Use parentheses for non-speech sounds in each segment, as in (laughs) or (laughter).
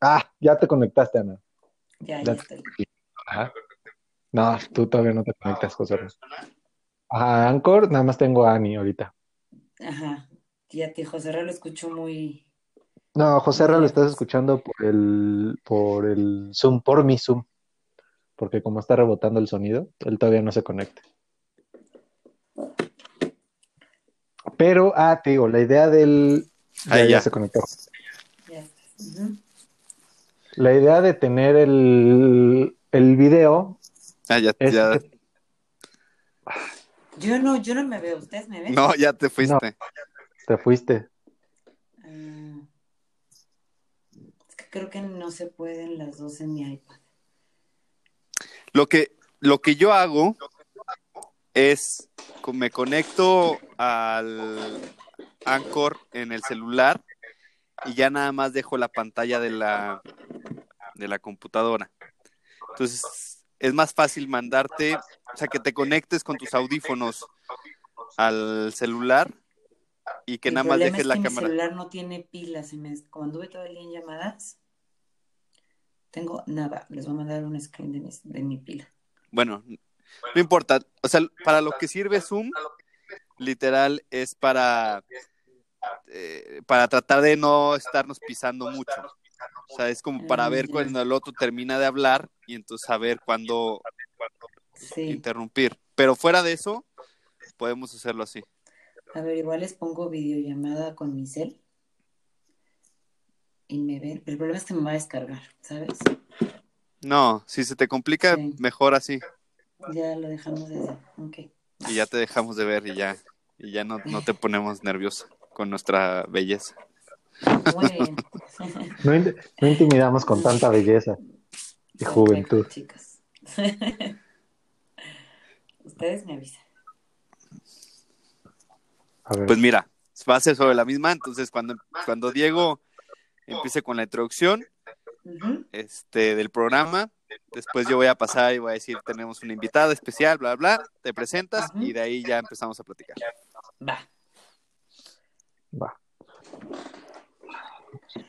Ah, ya te conectaste, Ana. Ya, ya estoy. Ajá. No, tú todavía no te conectas, José. Ajá, Anchor, nada más tengo a Ani ahorita. Ajá. Ya te José Ra lo escucho muy. No, José Ra lo estás escuchando por el, por el Zoom, por mi Zoom. Porque como está rebotando el sonido, él todavía no se conecta. Pero, ah, te digo, la idea del. Ya, Ahí ya ya. se conectó. Ya estás. Ujú. La idea de tener el, el video Ah, ya, es ya. que- Yo no, yo no me veo. ¿Ustedes me ven? No, ya te fuiste. te fuiste. Ah, es que creo que no se pueden las dos en mi iPad. Lo que, lo que yo hago es me conecto al Anchor en el celular y ya nada más dejo la pantalla de la de la computadora. Entonces es más fácil mandarte, o sea, que te conectes con tus audífonos al celular y que el nada más dejes es la que mi cámara. celular no tiene pilas. Me, como anduve todo el día en llamadas, tengo nada. Les voy a mandar un screen de mi, de mi pila. Bueno, no importa. O sea, para lo que sirve Zoom, literal, es para, eh, para tratar de no estarnos pisando mucho. O sea, es como para Ah, ver ya. cuando el otro termina de hablar y entonces saber cuándo Sí. interrumpir. Pero fuera de eso, podemos hacerlo así. A ver, igual les pongo videollamada con mi cel. Y me ven. El problema es que me va a descargar, ¿sabes? No, si se te complica, Sí. mejor así. Ya lo dejamos de hacer. Ok. Y ya te dejamos de ver y ya, y ya no, no te ponemos nervioso con nuestra belleza. Muy bien. (laughs) No, in- no intimidamos con tanta belleza y juventud. Perfecto, chicas. (laughs) Ustedes me avisan. A ver, Pues mira, va a ser sobre la misma, entonces cuando, cuando Diego empiece con la introducción este, del programa, después yo voy a pasar y voy a decir, tenemos una invitada especial, bla, bla, te presentas y de ahí ya empezamos a platicar. Va. Va.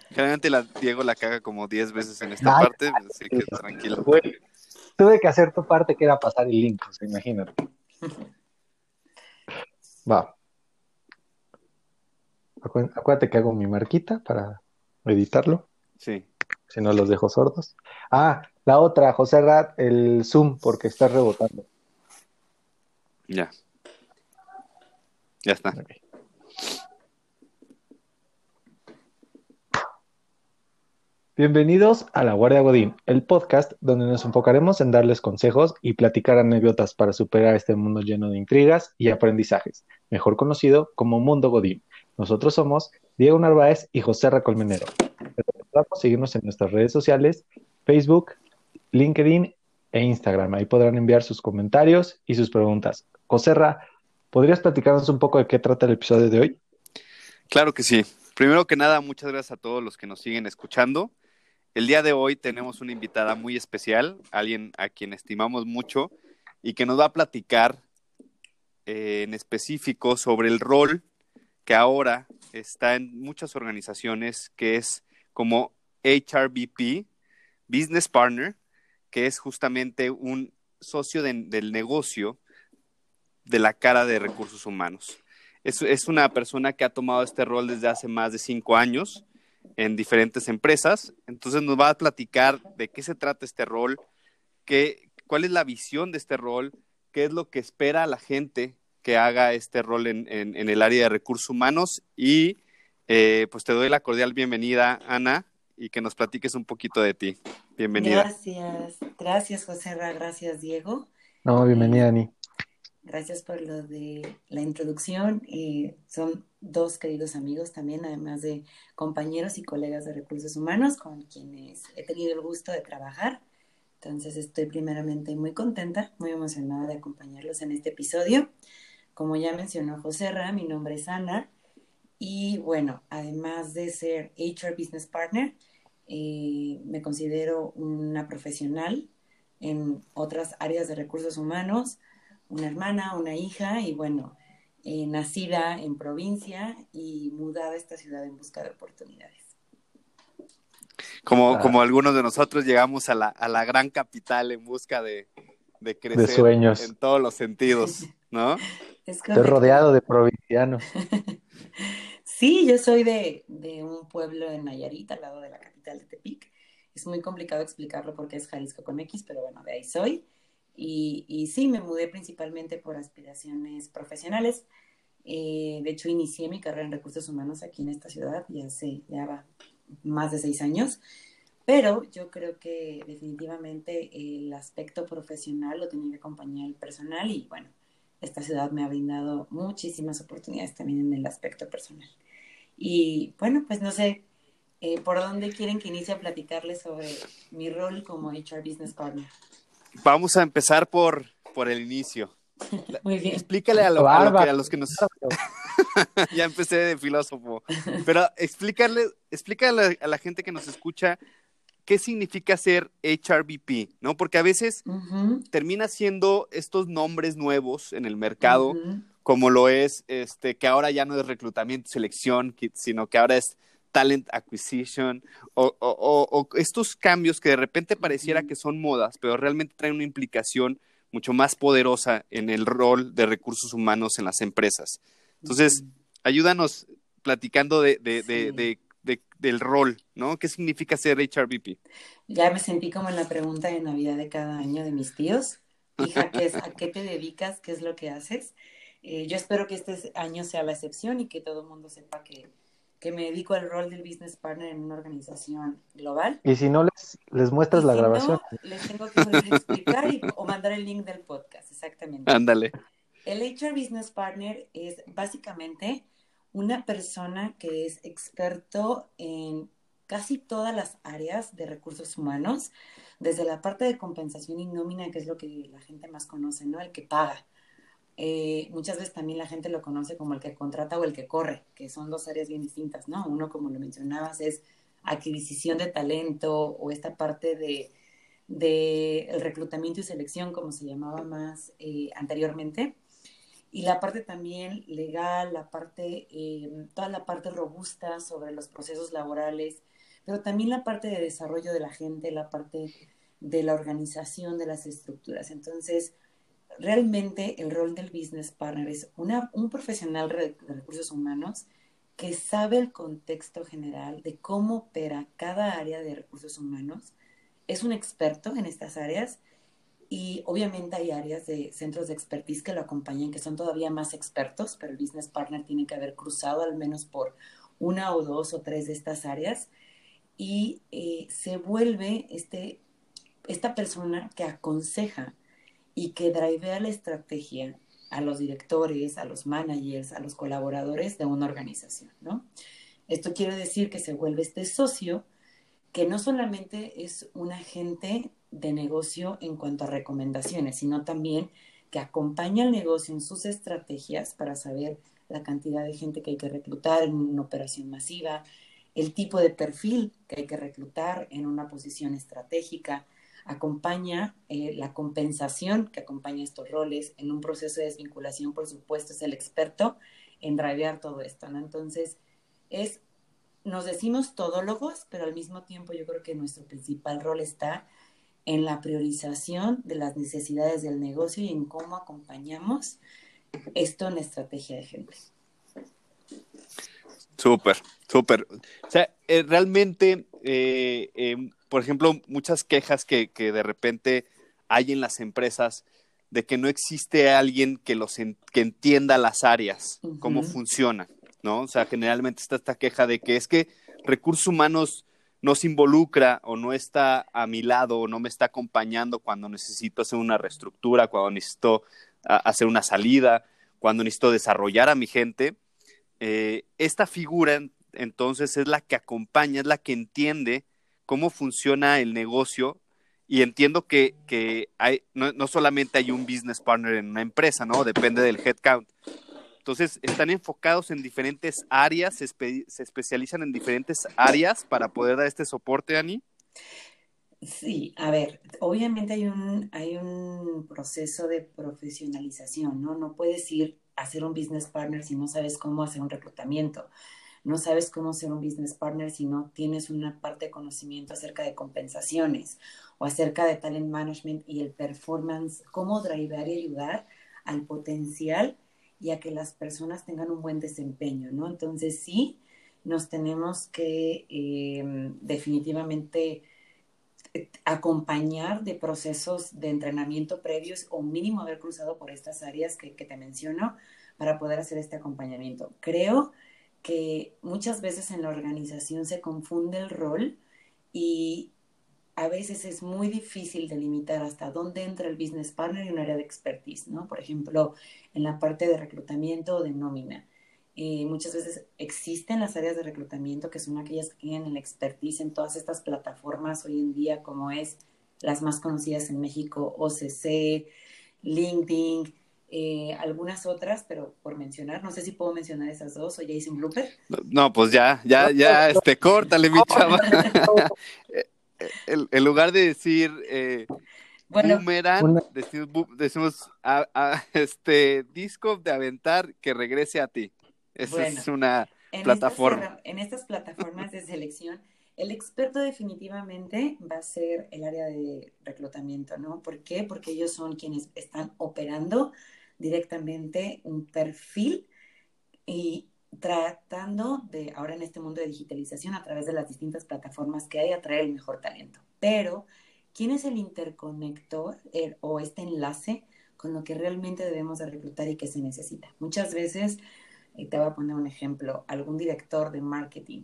Generalmente la, Diego la caga como 10 veces en esta Ay. parte, así que tranquilo. Güey, tuve que hacer tu parte que era pasar el link, o sea, imagínate. (laughs) Va. Acu- Acuérdate que hago mi marquita para editarlo, Sí. si no los dejo sordos. Ah, la otra, José Rat, el Zoom, porque está rebotando. Ya. Ya está. Bienvenidos a La Guardia Godín, el podcast donde nos enfocaremos en darles consejos y platicar anécdotas para superar este mundo lleno de intrigas y aprendizajes, mejor conocido como Mundo Godín. Nosotros somos Diego Narváez y José Racolmenero. Recordamos seguirnos en nuestras redes sociales, Facebook, LinkedIn e Instagram. Ahí podrán enviar sus comentarios y sus preguntas. José Ra, ¿podrías platicarnos un poco de qué trata el episodio de hoy? Claro que sí. Primero que nada, muchas gracias a todos los que nos siguen escuchando. El día de hoy tenemos una invitada muy especial, alguien a quien estimamos mucho y que nos va a platicar eh, en específico sobre el rol que ahora está en muchas organizaciones, que es como HRBP, Business Partner, que es justamente un socio de- del negocio de la cara de recursos humanos. Es una persona que ha tomado este rol desde hace más de cinco años en diferentes empresas. Entonces nos va a platicar de qué se trata este rol, qué, cuál es la visión de este rol, qué es lo que espera la gente que haga este rol en, en- en el área de recursos humanos. Y eh, pues te doy la cordial bienvenida, Ana, y que nos platiques un poquito de ti. Bienvenida. Gracias. Gracias, José Ra. Gracias, Diego. No, bienvenida, Ani. Gracias por lo de la introducción. Eh, son dos queridos amigos también, además de compañeros y colegas de recursos humanos con quienes he tenido el gusto de trabajar. Entonces estoy primeramente muy contenta, muy emocionada de acompañarlos en este episodio. Como ya mencionó José Ra, mi nombre es Ana y bueno, además de ser HR Business Partner, eh, me considero una profesional en otras áreas de recursos humanos una hermana, una hija y bueno, eh, nacida en provincia y mudada a esta ciudad en busca de oportunidades. Como, como algunos de nosotros llegamos a la, a la gran capital en busca de, de crecer sueños. en todos los sentidos, ¿no? (laughs) Estoy rodeado de provincianos. (laughs) sí, yo soy de, de, un pueblo en Nayarit, al lado de la capital de Tepic. Es muy complicado explicarlo porque es Jalisco con X, pero bueno, de ahí soy. Y, sí, me mudé principalmente por aspiraciones profesionales. Eh, de hecho, inicié mi carrera en recursos humanos aquí en esta ciudad, ya hace ya más de seis años. Pero yo creo que definitivamente el aspecto profesional lo tenía que acompañar el personal y bueno, esta ciudad me ha brindado muchísimas oportunidades también en el aspecto personal. Y bueno, pues no sé, eh, ¿por dónde quieren que inicie a platicarles sobre mi rol como HR Business Partner? Vamos a empezar por, por el inicio. (laughs) Muy bien. Explícale a, lo, a, los que nos... (laughs) ya empecé de filósofo. Pero explícale, explícale a la gente que nos escucha qué significa ser HRBP, ¿no? Porque a veces termina siendo estos nombres nuevos en el mercado, como lo es, este, que ahora ya no es reclutamiento selección, sino que ahora es talent acquisition, o, o, estos cambios que de repente pareciera que son modas, pero realmente traen una implicación mucho más poderosa en el rol de recursos humanos en las empresas. Entonces, ayúdanos platicando de, de, de, del rol, ¿no? ¿Qué significa ser HRBP? Ya me sentí como en la pregunta de Navidad de cada año de mis tíos. Hija, ¿qué es, ¿a qué te dedicas? ¿Qué es lo que haces? Eh, yo espero que este año sea la excepción y que todo el mundo sepa que, que me dedico al rol del business partner en una organización global. Y si no, les, les muestras la grabación. les tengo que explicar o mandar el link del podcast, exactamente. Ándale. El HR Business Partner es básicamente una persona que es experto en casi todas las áreas de recursos humanos, desde la parte de compensación y nómina, que es lo que la gente más conoce, ¿no? El que paga. Eh, muchas veces también la gente lo conoce como el que contrata o el que corre, que son dos áreas bien distintas, ¿no? Uno, como lo mencionabas, es adquisición de talento o esta parte de, el reclutamiento y selección, como se llamaba más eh, anteriormente y la parte también legal, la parte, eh, toda la parte robusta sobre los procesos laborales, pero también la parte de desarrollo de la gente, la parte de la organización de las estructuras. Entonces, realmente el rol del business partner es una, un profesional de recursos humanos que sabe el contexto general de cómo opera cada área de recursos humanos, es un experto en estas áreas y obviamente hay áreas de centros de expertise que lo acompañan, que son todavía más expertos, pero el business partner tiene que haber cruzado al menos por una o dos o tres de estas áreas y eh, se vuelve este, esta persona que aconseja y que drivea la estrategia a los directores, a los managers, a los colaboradores de una organización, ¿no? Esto quiere decir que se vuelve este socio que no solamente es un agente de negocio en cuanto a recomendaciones, sino también que acompaña al negocio en sus estrategias para saber la cantidad de gente que hay que reclutar en una operación masiva, el tipo de perfil que hay que reclutar en una posición estratégica, acompaña eh, la compensación que acompaña estos roles en un proceso de desvinculación, por supuesto, es el experto en drivear todo esto. Entonces, es, nos decimos todólogos, pero al mismo tiempo yo creo que nuestro principal rol está en la priorización de las necesidades del negocio y en cómo acompañamos esto en la estrategia de gente. Súper, súper. O sea, eh, realmente, eh, em, por ejemplo, muchas quejas que, que, de repente hay en las empresas de que no existe alguien que, los que entienda las áreas, cómo funciona, ¿no? O sea, generalmente está esta queja de que es que recursos humanos no se involucra o no está a mi lado o no me está acompañando cuando necesito hacer una reestructura, cuando necesito hacer una salida, cuando necesito desarrollar a mi gente, eh, esta figura entonces es la que acompaña, es la que entiende cómo funciona el negocio y entiendo que, que no, no, solamente hay un business partner en una empresa, ¿no? Depende del headcount, entonces, están enfocados en diferentes áreas, se, especializan en diferentes áreas para poder dar este soporte, Ani. Sí, a ver, obviamente hay un, hay un proceso de profesionalización, ¿no? No puedes ir a ser un business partner si no sabes cómo hacer un reclutamiento. no sabes cómo ser un business partner si no tienes una parte de conocimiento acerca de compensaciones o acerca de talent management y el performance, cómo driver y ayudar al potencial y a que las personas tengan un buen desempeño, ¿no? Entonces sí, nos tenemos que eh, definitivamente acompañar de procesos de entrenamiento previos o mínimo haber cruzado por estas áreas que, te menciono para poder hacer este acompañamiento. Creo que muchas veces en la organización se confunde el rol y a veces es muy difícil delimitar hasta dónde entra el business partner y un área de expertise, ¿no? Por ejemplo, en la parte de reclutamiento o de nómina. Eh, muchas veces existen las áreas de reclutamiento que son aquellas que tienen el expertise en todas estas plataformas hoy en día, como es las más conocidas en México, OCC, LinkedIn, eh, algunas otras, pero por mencionar, no sé si puedo mencionar esas dos o ya hice un blooper. No, pues ya, ya, ya, este, córtale, mi chava. (laughs) (laughs) en lugar de decir eh, bueno, boomerang, decimos, (laughs) este disco de aventar que regrese a ti. Esa es una plataforma. en estas plataformas de selección, el experto definitivamente va a ser el área de reclutamiento, ¿no? ¿Por qué? Porque ellos son quienes están operando directamente un perfil y tratando de, ahora en este mundo de digitalización, a través de las distintas plataformas que hay, atraer el mejor talento. Pero, ¿quién es el interconector o este enlace con lo que realmente debemos de reclutar y que se necesita? Muchas veces, y te voy a poner un ejemplo, algún director de marketing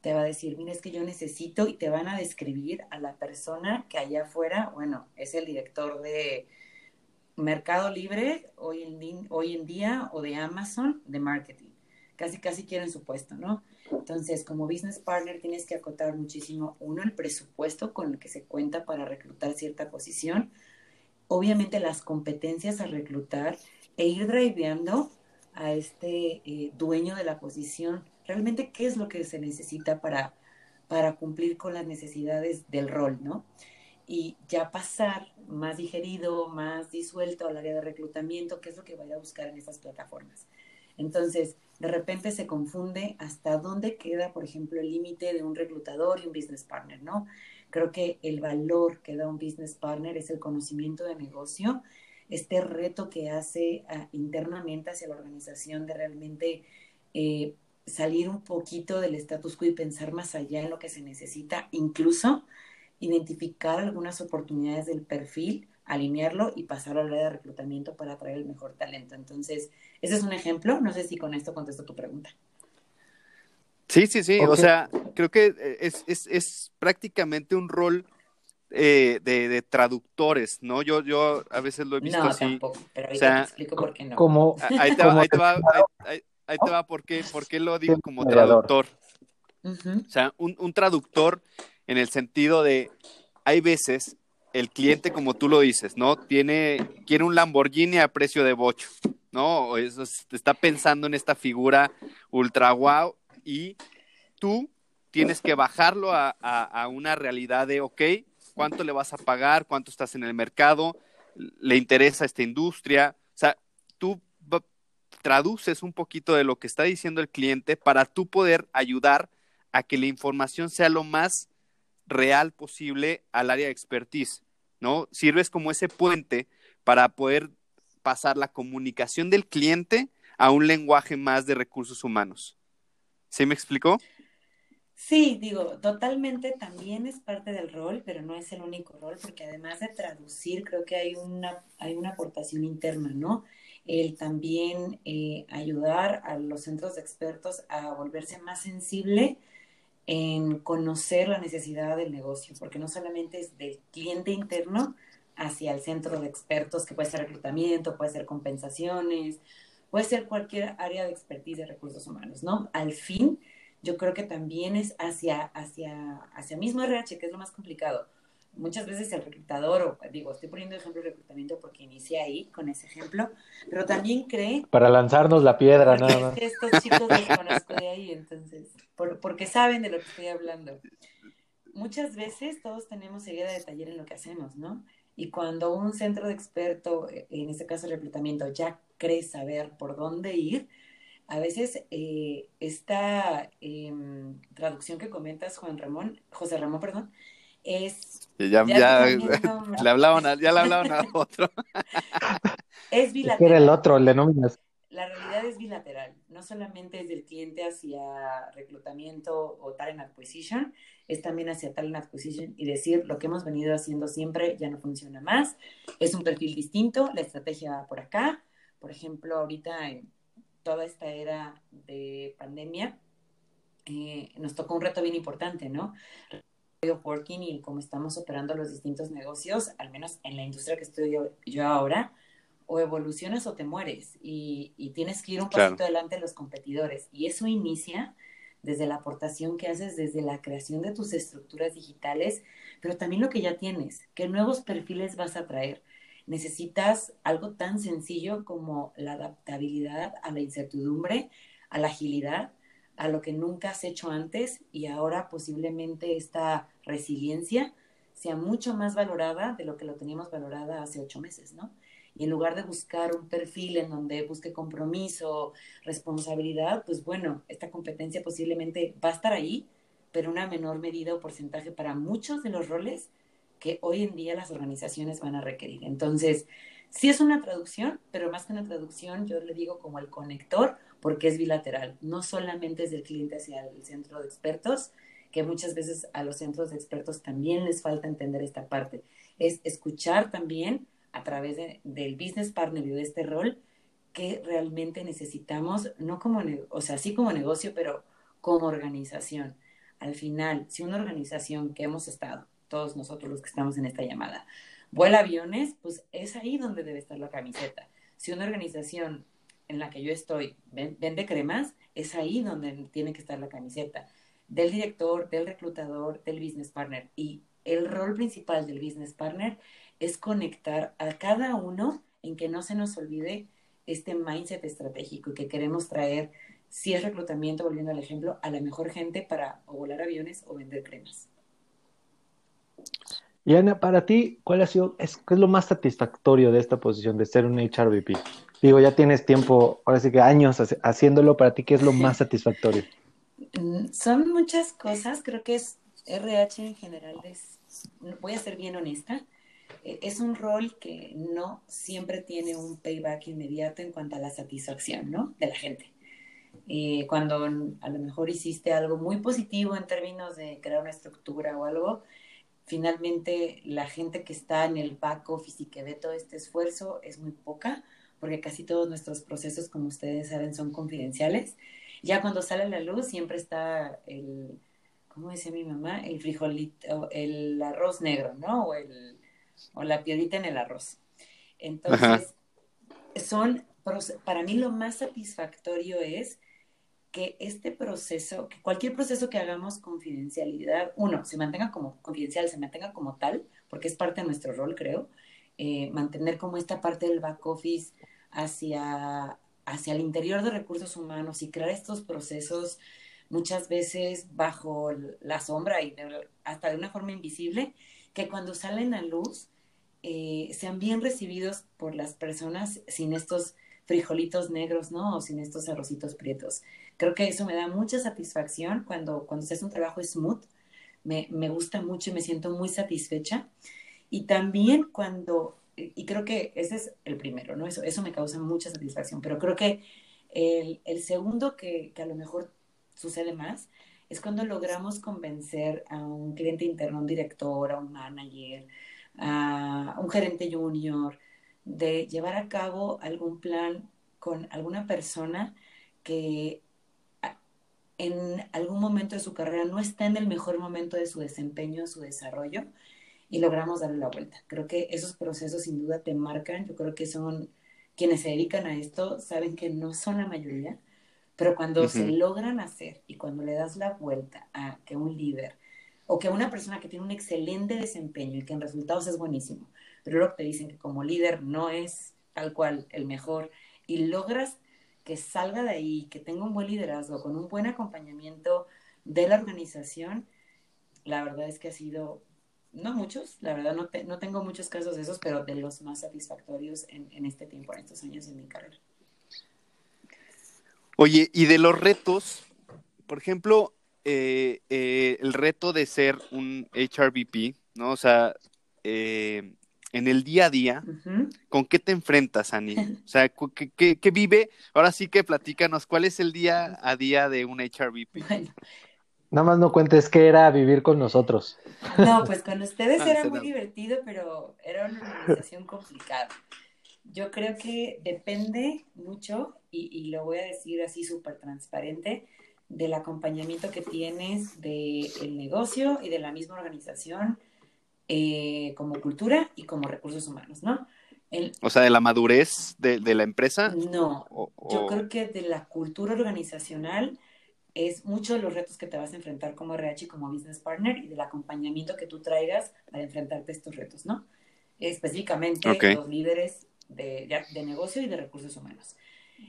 te va a decir, mira, es que yo necesito y te van a describir a la persona que allá afuera, bueno, es el director de Mercado Libre hoy en, hoy en día o de Amazon de marketing. Casi, casi quieren su puesto, ¿no? Entonces, como business partner tienes que acotar muchísimo, uno, el presupuesto con el que se cuenta para reclutar cierta posición, obviamente las competencias a reclutar e ir driveando a este eh, dueño de la posición, realmente qué es lo que se necesita para, para cumplir con las necesidades del rol, ¿no? y ya pasar más digerido, más disuelto al área de reclutamiento, que es lo que vaya a buscar en estas plataformas. Entonces, de repente se confunde hasta dónde queda, por ejemplo, el límite de un reclutador y un business partner, ¿no? Creo que el valor que da un business partner es el conocimiento de negocio, este reto que hace ah, internamente hacia la organización de realmente eh, salir un poquito del status quo y pensar más allá en lo que se necesita, incluso identificar algunas oportunidades del perfil, alinearlo y pasarlo a la de reclutamiento para atraer el mejor talento. Entonces, ese es un ejemplo. No sé si con esto contesto tu pregunta. Sí, sí, sí. O sea, creo que es, es, es prácticamente un rol eh, de, de, traductores, ¿no? Yo, yo a veces lo he visto no, así. Tampoco, pero ahí te explico por qué no. Como, ahí te va, ahí te va, ahí, ahí te va por, qué, por qué lo digo como traductor. Uh -huh. O sea, un, un traductor en el sentido de, hay veces el cliente, como tú lo dices, ¿no? Tiene, quiere un Lamborghini a precio de bocho, ¿no? Eso está pensando en esta figura ultra wow y tú tienes que bajarlo a, a, a, una realidad de, ok, ¿cuánto le vas a pagar? ¿Cuánto estás en el mercado? ¿Le interesa esta industria? O sea, tú traduces un poquito de lo que está diciendo el cliente para tú poder ayudar a que la información sea lo más real posible al área de expertise, ¿no? Sirves como ese puente para poder pasar la comunicación del cliente a un lenguaje más de recursos humanos. ¿Sí me explicó? Sí, digo, totalmente también es parte del rol, pero no es el único rol, porque además de traducir, creo que hay una, hay una aportación interna, ¿no? El también eh, ayudar a los centros de expertos a volverse más sensible en conocer la necesidad del negocio, porque no solamente es del cliente interno hacia el centro de expertos, que puede ser reclutamiento, puede ser compensaciones, puede ser cualquier área de expertise de recursos humanos, ¿no? Al fin, yo creo que también es hacia, hacia, hacia mismo RH, que es lo más complicado. Muchas veces el reclutador, o digo, estoy poniendo ejemplo de reclutamiento porque inicié ahí con ese ejemplo, pero también cree... Para lanzarnos la piedra, nada más. Estos chicos los conozco de ahí, entonces, por, porque saben de lo que estoy hablando. Muchas veces todos tenemos seguida de taller en lo que hacemos, ¿no? Y cuando un centro de experto, en este caso el reclutamiento, ya cree saber por dónde ir, a veces eh, esta em, traducción que comentas, Juan Ramón, José Ramón, perdón, es... Ya, ya, (laughs) le hablaban a, ya le hablaban a otro. (laughs) es bilateral. Era el otro, le nominas. La realidad es bilateral, no solamente es del cliente hacia reclutamiento o talent acquisition, es también hacia talent acquisition y decir lo que hemos venido haciendo siempre ya no funciona más, es un perfil distinto, la estrategia va por acá. Por ejemplo, ahorita en toda esta era de pandemia, eh, nos tocó un reto bien importante, ¿no? Working y cómo estamos operando los distintos negocios, al menos en la industria que estoy yo, ahora, o evolucionas o te mueres y, tienes que ir un pasito adelante de los competidores. Y eso inicia desde la aportación que haces, desde la creación de tus estructuras digitales, pero también lo que ya tienes, qué nuevos perfiles vas a traer necesitas algo tan sencillo como la adaptabilidad a la incertidumbre, a la agilidad, a lo que nunca has hecho antes y ahora posiblemente esta resiliencia sea mucho más valorada de lo que lo teníamos valorada hace ocho meses, ¿no? Y en lugar de buscar un perfil en donde busque compromiso, responsabilidad, pues bueno, esta competencia posiblemente va a estar ahí, pero una menor medida o porcentaje para muchos de los roles que hoy en día las organizaciones van a requerir. Entonces, sí es una traducción, pero más que una traducción, yo le digo como el conector, porque es bilateral. No solamente es del cliente hacia el centro de expertos, que muchas veces a los centros de expertos también les falta entender esta parte. Es escuchar también a través del business partner y de este rol que realmente necesitamos, no como, o sea, sí como negocio, pero como organización. Al final, si una organización que hemos estado todos nosotros los que estamos en esta llamada, vuela aviones, pues es ahí donde debe estar la camiseta. Si una organización en la que yo estoy vende cremas, es ahí donde tiene que estar la camiseta del director, del reclutador, del business partner. Y el rol principal del business partner es conectar a cada uno en que no se nos olvide este mindset estratégico y que queremos traer, si es reclutamiento, volviendo al ejemplo, a la mejor gente para o volar aviones o vender cremas. Y Ana, para ti, ¿cuál ha sido, es, qué es lo más satisfactorio de esta posición de ser un HRVP? Digo, ya tienes tiempo, ahora sí que años haciéndolo, para ti, ¿qué es lo más (laughs) satisfactorio? Son muchas cosas, creo que es RH en general, es, voy a ser bien honesta, eh, es un rol que no siempre tiene un payback inmediato en cuanto a la satisfacción, ¿no? De la gente. Eh, cuando a lo mejor hiciste algo muy positivo en términos de crear una estructura o algo, finalmente la gente que está en el back office y que ve todo este esfuerzo es muy poca, porque casi todos nuestros procesos, como ustedes saben, son confidenciales. Ya cuando sale a la luz siempre está el, ¿cómo decía mi mamá? El frijolito, el arroz negro, ¿no? O, el, o la piedrita en el arroz. Entonces, son, para mí lo más satisfactorio es que este proceso, que cualquier proceso que hagamos confidencialidad, uno, se mantenga como confidencial, se mantenga como tal, porque es parte de nuestro rol, creo, eh, mantener como esta parte del back office hacia, hacia el interior de recursos humanos y crear estos procesos muchas veces bajo la sombra y hasta de una forma invisible, que cuando salen a luz eh, sean bien recibidos por las personas sin estos frijolitos negros, ¿no? O sin estos arrocitos prietos. Creo que eso me da mucha satisfacción cuando, cuando se hace un trabajo smooth. Me, me gusta mucho y me siento muy satisfecha. Y también cuando, y creo que ese es el primero, ¿no? Eso, eso me causa mucha satisfacción, pero creo que el, el segundo que, que, a lo mejor sucede más es cuando logramos convencer a un cliente interno, un director, a un manager, a un gerente junior, de llevar a cabo algún plan con alguna persona que en algún momento de su carrera no está en el mejor momento de su desempeño, su desarrollo, y logramos darle la vuelta. Creo que esos procesos sin duda te marcan, yo creo que son quienes se dedican a esto, saben que no son la mayoría, pero cuando se logran hacer y cuando le das la vuelta a que un líder o que una persona que tiene un excelente desempeño y que en resultados es buenísimo, pero te dicen que como líder no es tal cual el mejor y logras que salga de ahí, que tenga un buen liderazgo, con un buen acompañamiento de la organización, la verdad es que ha sido, no muchos, la verdad no, no tengo muchos casos de esos, pero de los más satisfactorios en, en este tiempo, en estos años de mi carrera. Oye, y de los retos, por ejemplo, eh, eh, el reto de ser un HRBP, ¿no? O sea, eh, en el día a día, ¿con qué te enfrentas, Ani? (laughs) O sea, ¿qué, vive? Ahora sí que platícanos, ¿cuál es el día a día de un HRBP? Nada más no cuentes qué era vivir con nosotros. No, pues con ustedes (laughs) ah, era muy divertido, pero era una organización complicada. Yo creo que depende mucho, y, y lo voy a decir así súper transparente, del acompañamiento que tienes del negocio y de la misma organización eh, como cultura y como recursos humanos, ¿no? o sea, de la madurez de, la empresa. No, yo creo que de la cultura organizacional es mucho de los retos que te vas a enfrentar como RH y como business partner y del acompañamiento que tú traigas para enfrentarte a estos retos, ¿no? Específicamente los líderes de, de, negocio y de recursos humanos.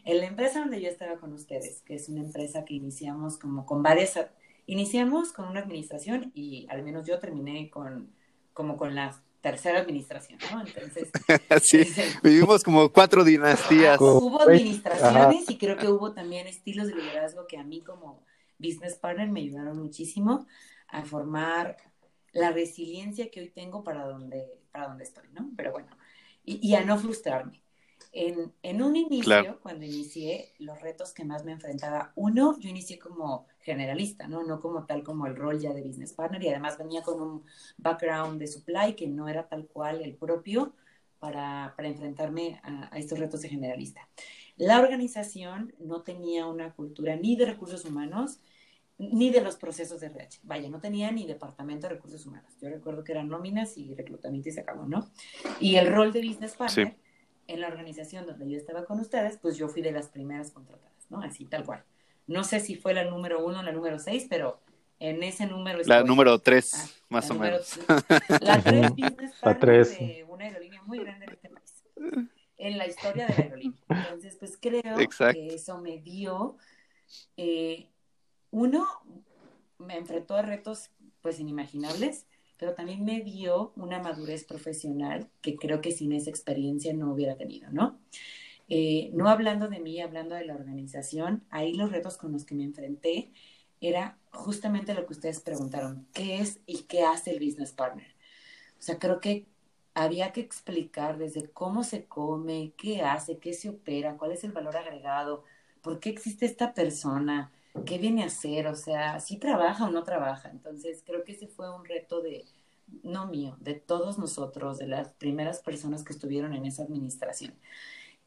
En la empresa donde yo estaba con ustedes, que es una empresa que iniciamos como con varias, iniciamos con una administración y al menos yo terminé con como con la tercera administración, ¿no? Entonces, (laughs) sí, vivimos como cuatro dinastías. hubo administraciones y creo que hubo también estilos de liderazgo que a mí como business partner me ayudaron muchísimo a formar la resiliencia que hoy tengo para donde, para donde estoy, ¿no? Pero bueno, y, y a no frustrarme. En, en un inicio, cuando inicié, los retos que más me enfrentaba, uno, yo inicié como generalista, ¿no? No como tal como el rol ya de business partner y además venía con un background de supply que no era tal cual el propio para, para enfrentarme a, a estos retos de generalista. La organización no tenía una cultura ni de recursos humanos, ni de los procesos de RH. Vaya, no tenía ni departamento de recursos humanos. Yo recuerdo que eran nóminas y reclutamiento y se acabó, ¿no? Y el rol de business partner en la organización donde yo estaba con ustedes, pues yo fui de las primeras contratadas, ¿no? Así, tal cual. No sé si fue la número uno o la número seis, pero en ese número... La número tres, ah, más o menos. La tres business (laughs) la tres. de una aerolínea muy grande en este país. En la historia de la aerolínea. Entonces, pues creo que eso me dio... Eh, uno, me enfrentó a retos pues inimaginables pero también me dio una madurez profesional que creo que sin esa experiencia no hubiera tenido, ¿no? Eh, no hablando de mí, hablando de la organización, ahí los retos con los que me enfrenté era justamente lo que ustedes preguntaron, ¿qué es y qué hace el business partner? O sea, creo que había que explicar desde cómo se come, qué hace, qué se opera, cuál es el valor agregado, por qué existe esta persona, qué viene a hacer, o sea, si trabaja o no trabaja. Entonces, creo que ese fue un reto de, no mío, de todos nosotros, de las primeras personas que estuvieron en esa administración.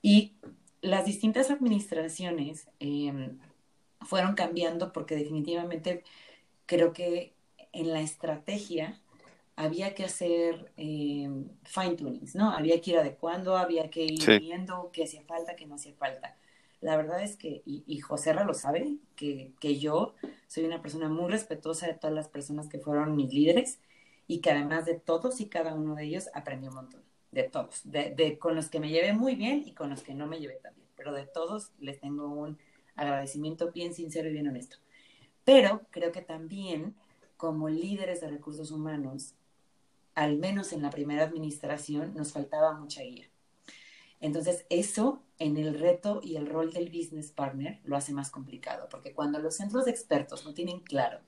Y las distintas administraciones em, fueron cambiando porque definitivamente creo que en la estrategia había que hacer em, fine tunings, ¿no? Había que ir adecuando, había que ir viendo qué hacía falta, qué no hacía falta. La verdad es que, y, y José Ra lo sabe, que, que, yo soy una persona muy respetuosa de todas las personas que fueron mis líderes y que además de todos y cada uno de ellos aprendí un montón, de todos, de, con los que me llevé muy bien y con los que no me llevé tan bien, pero de todos les tengo un agradecimiento bien sincero y bien honesto. Pero creo que también como líderes de recursos humanos, al menos en la primera administración, nos faltaba mucha guía. Entonces, eso en el reto y el rol del business partner lo hace más complicado, porque cuando los centros de expertos no tienen claro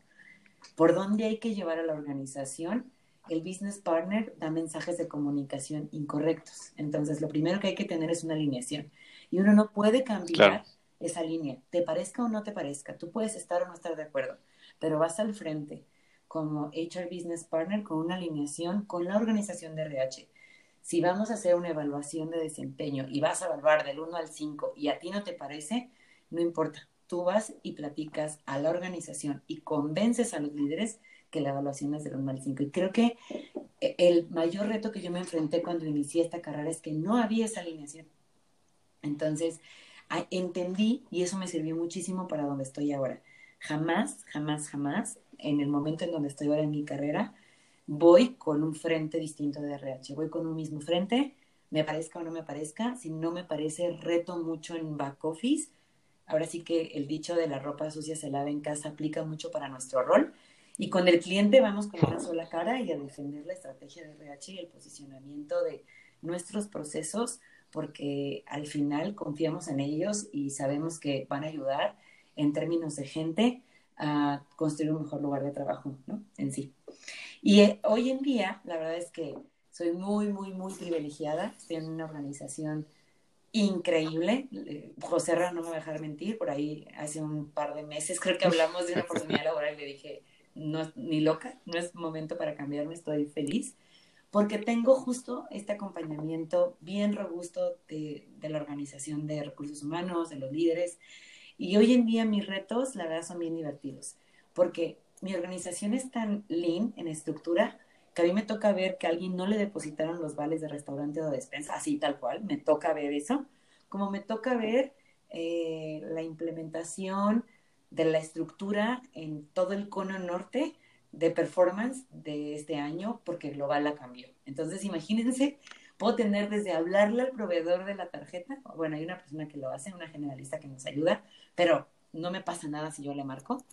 por dónde hay que llevar a la organización, el business partner da mensajes de comunicación incorrectos. Entonces, lo primero que hay que tener es una alineación. Y uno no puede cambiar esa línea, te parezca o no te parezca. Tú puedes estar o no estar de acuerdo, pero vas al frente como HR Business Partner con una alineación con la organización de RH si vamos a hacer una evaluación de desempeño y vas a evaluar del 1 al 5 y a ti no te parece, no importa. Tú vas y platicas a la organización y convences a los líderes que la evaluación es del 1 al 5. Y creo que eh, el mayor reto que yo me enfrenté cuando inicié esta carrera es que no había esa alineación. Entonces, entendí y eso me sirvió muchísimo para donde estoy ahora. Jamás, jamás, jamás, en el momento en donde estoy ahora en mi carrera, voy con un frente distinto de RH, voy con un mismo frente, me parezca o no me parezca, si no me parece, reto mucho en back office. Ahora sí que el dicho de la ropa sucia se lava en casa aplica mucho para nuestro rol. Y con el cliente vamos con una sola cara y a defender la estrategia de RH y el posicionamiento de nuestros procesos porque al final confiamos en ellos y sabemos que van a ayudar en términos de gente a construir un mejor lugar de trabajo, ¿no? En sí. Y eh, hoy en día, la verdad es que soy muy, muy, muy privilegiada. Estoy en una organización increíble. José Ra no me va a dejar mentir, por ahí hace un par de meses creo que hablamos de una (laughs) oportunidad laboral y le dije, no, ni loca, no es momento para cambiarme, estoy feliz porque tengo justo este acompañamiento bien robusto de, la organización de recursos humanos, de los líderes. Y hoy en día mis retos, la verdad, son bien divertidos, porque mi organización es tan lean en estructura que a mí me toca ver que a alguien no le depositaron los vales de restaurante o de despensa, así tal cual, me toca ver eso, como me toca ver eh, la implementación de la estructura en todo el cono norte de performance de este año porque global la cambió. Entonces, imagínense, puedo tener desde hablarle al proveedor de la tarjeta, bueno, hay una persona que lo hace, una generalista que nos ayuda, pero no me pasa nada si yo le marco,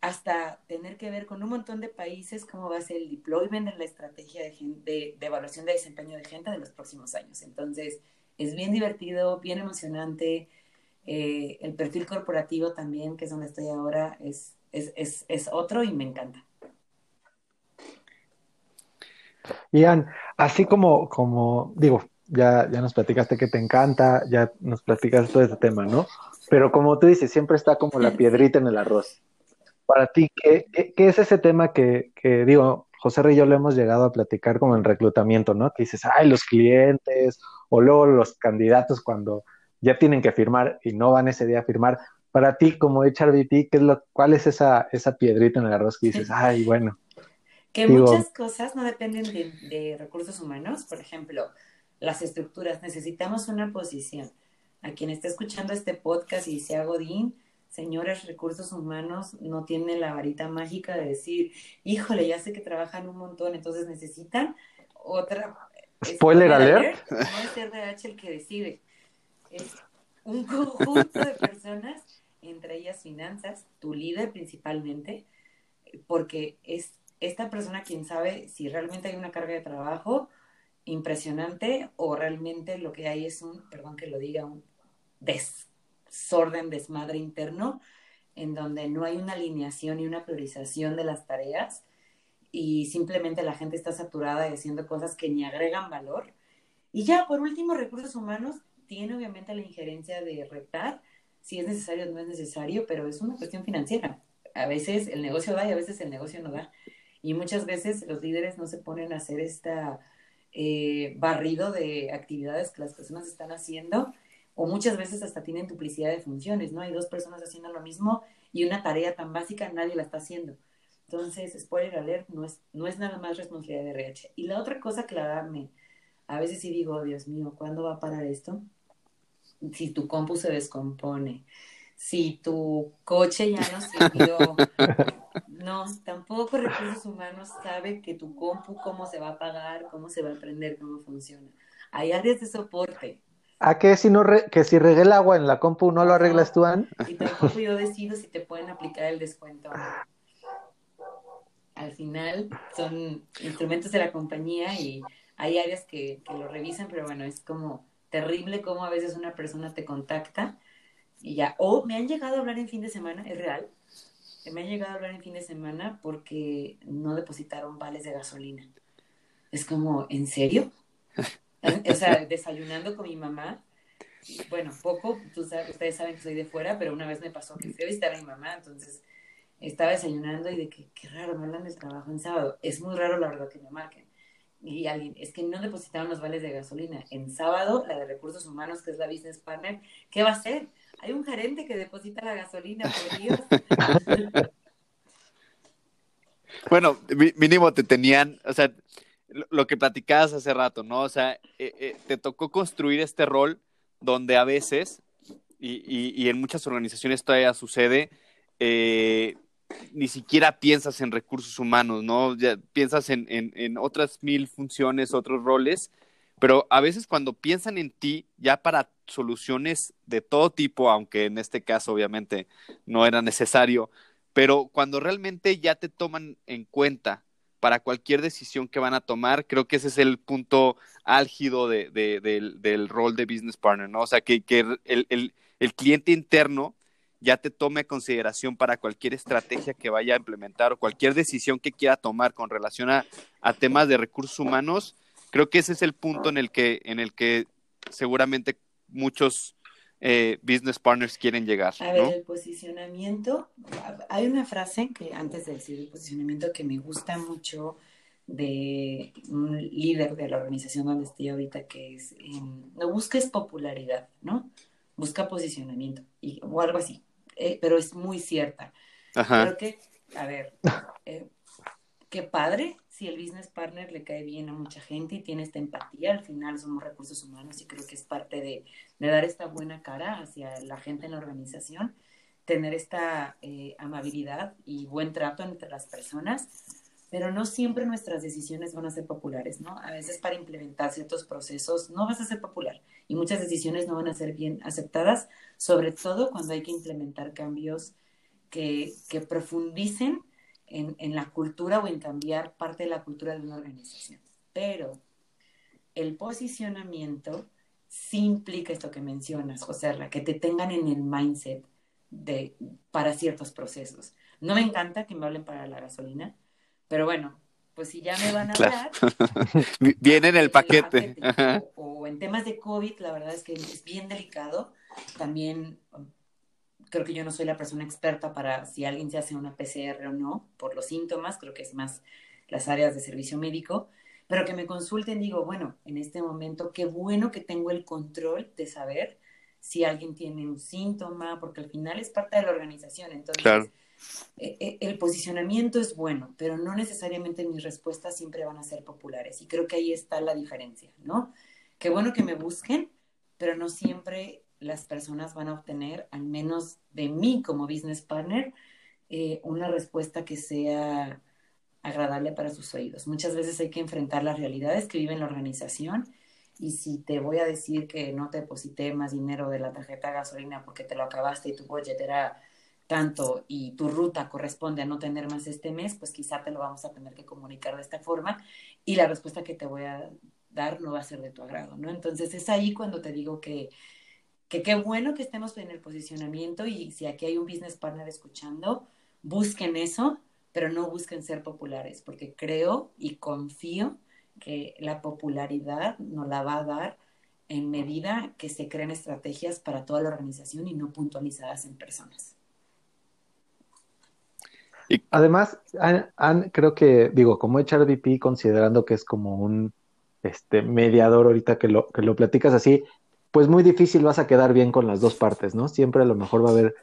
hasta tener que ver con un montón de países cómo va a ser el deployment en la estrategia de, evaluación de desempeño de gente de los próximos años. Entonces, es bien divertido, bien emocionante. Eh, el perfil corporativo también, que es donde estoy ahora, es, es, es otro y me encanta. Ian, así como, como digo, ya, ya nos platicaste que te encanta, ya nos platicaste todo este tema, ¿no? Pero como tú dices, siempre está como la piedrita en el arroz. Para ti, ¿qué, qué, es ese tema que, que, digo, José y yo lo hemos llegado a platicar como en reclutamiento, ¿no? Que dices, ay, los clientes, o luego los candidatos cuando ya tienen que firmar y no van ese día a firmar. Para ti, como HRBP, ¿qué es lo, ¿cuál es esa, esa piedrita en el arroz que dices, ay, bueno, que muchas cosas no dependen de, recursos humanos. Por ejemplo, las estructuras. Necesitamos una posición. A quien esté escuchando este podcast y sea Godín, señores recursos humanos no tienen la varita mágica de decir, híjole, ya sé que trabajan un montón, entonces necesitan otra. Spoiler, alert. No es RH el que decide. Es un conjunto de personas, entre ellas finanzas, tu líder principalmente, porque es esta persona quien sabe si realmente hay una carga de trabajo impresionante o realmente lo que hay es un, perdón que lo diga, un desorden, desmadre interno, en donde no hay una alineación y una priorización de las tareas y simplemente la gente está saturada y haciendo cosas que ni agregan valor. Y ya, por último, recursos humanos tiene obviamente la injerencia de retar si es necesario o no es necesario, pero es una cuestión financiera. A veces el negocio da y a veces el negocio no da. Y muchas veces los líderes no se ponen a hacer esta eh, barrido de actividades que las personas están haciendo, o muchas veces hasta tienen duplicidad de funciones, ¿no? Hay dos personas haciendo lo mismo y una tarea tan básica nadie la está haciendo. Entonces, spoiler alert, no es, no es nada más responsabilidad de RH. Y la otra cosa que a veces sí digo, Dios mío, ¿cuándo va a parar esto? Si tu compu se descompone, si tu coche ya no sirvió, no, tampoco recursos humanos sabe que tu compu cómo se va a pagar, cómo se va a aprender, cómo funciona. Hay áreas de soporte. ¿A qué si no que si regué el agua en la compu no lo arreglas tú, Ann? Y tampoco yo decido si te pueden aplicar el descuento. Al final son instrumentos de la compañía y hay áreas que, que lo revisan, pero bueno, es como terrible cómo a veces una persona te contacta y ya, o me han llegado a hablar en fin de semana, es real, me han llegado a hablar en fin de semana porque no depositaron vales de gasolina. Es como, ¿en serio? o sea, (laughs) desayunando con mi mamá. Bueno, poco, ustedes saben que soy de fuera, pero una vez me pasó que fui a visitar a mi mamá, entonces estaba desayunando y de que, qué raro, me hablan del trabajo en sábado. Es muy raro, la verdad, que me marquen. Y alguien, es que no depositaron los vales de gasolina. En sábado, la de recursos humanos, que es la business partner, ¿qué va a hacer? Hay un gerente que deposita la gasolina, por Dios. (laughs) bueno, mínimo te tenían, o sea, lo que platicabas hace rato, ¿no? O sea, eh, eh, te tocó construir este rol donde a veces, y, en muchas organizaciones todavía sucede, eh, ni siquiera piensas en recursos humanos, ¿no? Piensas en, en, otras mil funciones, otros roles, pero a veces cuando piensan en ti ya para soluciones de todo tipo, aunque en este caso obviamente no era necesario, pero cuando realmente ya te toman en cuenta para cualquier decisión que van a tomar. Creo que ese es el punto álgido de, del, rol de business partner, ¿no? O sea, que, el, cliente interno ya te tome consideración para cualquier estrategia que vaya a implementar o cualquier decisión que quiera tomar con relación a, temas de recursos humanos. Creo que ese es el punto en el que, en el que seguramente muchos eh, business partners quieren llegar. A ver, el posicionamiento, hay una frase que antes de decir el posicionamiento que me gusta mucho de un líder de la organización donde estoy ahorita, que es, no busques popularidad, ¿no? Busca posicionamiento y, o algo así, eh, pero es muy cierta. Creo que, a ver, eh, qué padre si el business partner le cae bien a mucha gente y tiene esta empatía, al final somos recursos humanos y creo que es parte de, dar esta buena cara hacia la gente en la organización, tener esta eh, amabilidad y buen trato entre las personas, pero no siempre nuestras decisiones van a ser populares, ¿no? A veces para implementar ciertos procesos no vas a ser popular y muchas decisiones no van a ser bien aceptadas, sobre todo cuando hay que implementar cambios que, que profundicen en, la cultura o en cambiar parte de la cultura de una organización. Pero el posicionamiento sí implica esto que mencionas, José, la que te tengan en el mindset de, para ciertos procesos. No me encanta que me hablen para la gasolina, pero bueno, pues si ya me van a hablar. (laughs) Viene en el paquete. o, en temas de COVID, la verdad es que es bien delicado. También creo que yo no soy la persona experta para si alguien se hace una PCR o no, por los síntomas, creo que es más las áreas de servicio médico, pero que me consulten, digo, bueno, en este momento, qué bueno que tengo el control de saber si alguien tiene un síntoma, porque al final es parte de la organización, entonces... Eh, eh, el posicionamiento es bueno, pero no necesariamente mis respuestas siempre van a ser populares. Y creo que ahí está la diferencia, ¿no? Qué bueno que me busquen, pero no siempre las personas van a obtener, al menos de mí como business partner, eh, una respuesta que sea agradable para sus oídos. Muchas veces hay que enfrentar las realidades que vive la organización y si te voy a decir que no te deposité más dinero de la tarjeta de gasolina porque te lo acabaste y tu budget era tanto y tu ruta corresponde a no tener más este mes, pues quizá te lo vamos a tener que comunicar de esta forma y la respuesta que te voy a dar no va a ser de tu agrado, ¿no? Entonces es ahí cuando te digo que que qué bueno que estemos en el posicionamiento y si aquí hay un business partner escuchando, busquen eso, pero no busquen ser populares, porque creo y confío que la popularidad nos la va a dar en medida que se creen estrategias para toda la organización y no puntualizadas en personas. Además, creo que, digo, como HRVP, considerando que es como un este, mediador ahorita que lo, que lo platicas así, pues muy difícil vas a quedar bien con las dos partes, ¿no? Siempre a lo mejor va a haber,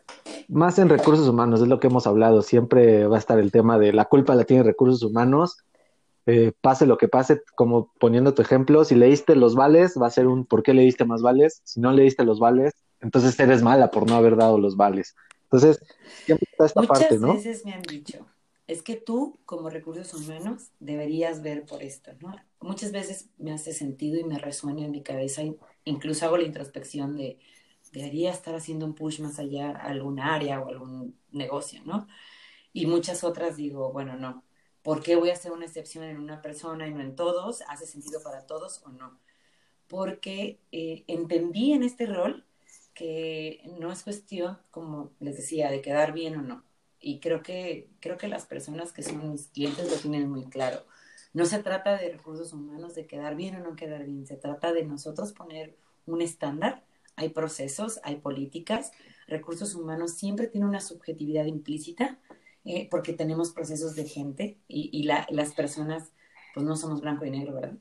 más en recursos humanos, es lo que hemos hablado, siempre va a estar el tema de la culpa la tienen recursos humanos, eh, pase lo que pase, como poniendo tu ejemplo, si leíste los vales, va a ser un ¿por qué leíste más vales? Si no leíste los vales, entonces eres mala por no haber dado los vales. Entonces, siempre está esta parte, ¿no? Muchas veces me han dicho, es que tú, como recursos humanos, deberías ver por esto, ¿no? Muchas veces me hace sentido y me resuena en mi cabeza incluso hago la introspección de, debería estar haciendo un push más allá a algún área o algún negocio, ¿no? Y muchas otras digo, bueno, no, ¿por qué voy a hacer una excepción en una persona y no en todos? ¿Hace sentido para todos o no? Porque eh, entendí en este rol que no es cuestión, como les decía, de quedar bien o no. Y creo que, creo que las personas que son mis clientes lo tienen muy claro. No se trata de recursos humanos, de quedar bien o no quedar bien, se trata de nosotros poner un estándar. Hay procesos, hay políticas. Recursos humanos siempre tiene una subjetividad implícita eh, porque tenemos procesos de gente y, las personas, pues no somos blanco y negro, ¿verdad?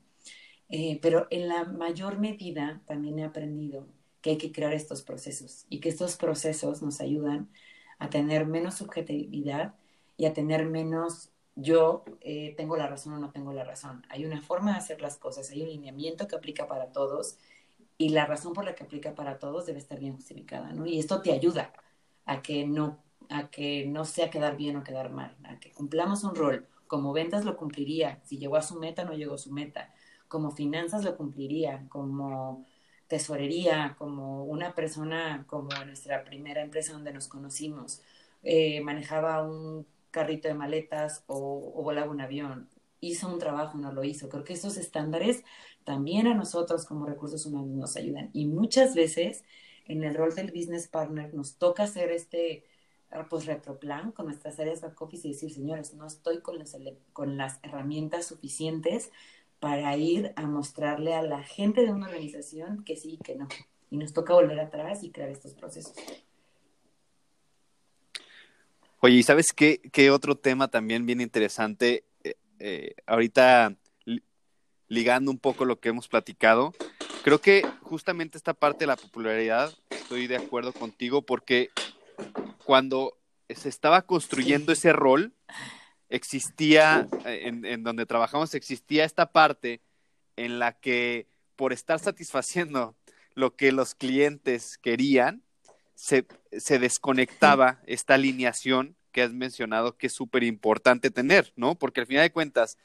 Eh, pero en la mayor medida también he aprendido que hay que crear estos procesos y que estos procesos nos ayudan a tener menos subjetividad y a tener menos yo eh, tengo la razón o no tengo la razón. Hay una forma de hacer las cosas, hay un lineamiento que aplica para todos y la razón por la que aplica para todos debe estar bien justificada, ¿no? Y esto te ayuda a que no, a que no sea quedar bien o quedar mal, a que cumplamos un rol. Como ventas lo cumpliría, si llegó a su meta, no llegó a su meta. Como finanzas lo cumpliría, como tesorería, como una persona, como nuestra primera empresa donde nos conocimos, eh, manejaba un carrito de maletas o, volaba un avión. hizo un trabajo, no lo hizo. Creo que esos estándares también a nosotros como recursos humanos nos ayudan. Y muchas veces en el rol del business partner nos toca hacer este pues retroplan con nuestras áreas back office y decir, señores, no estoy con las, con las herramientas suficientes para ir a mostrarle a la gente de una organización que sí y que no. Y nos toca volver atrás y crear estos procesos. Oye, ¿y sabes qué, qué otro tema también bien interesante? Eh, eh, ahorita ligando un poco lo que hemos platicado, creo que justamente esta parte de la popularidad, estoy de acuerdo contigo porque cuando se estaba construyendo ese rol, existía, eh, en, donde trabajamos, existía esta parte en la que por estar satisfaciendo (laughs) lo que los clientes querían, se, se desconectaba esta alineación que has mencionado que es súper importante tener, ¿no? Porque al final de cuentas,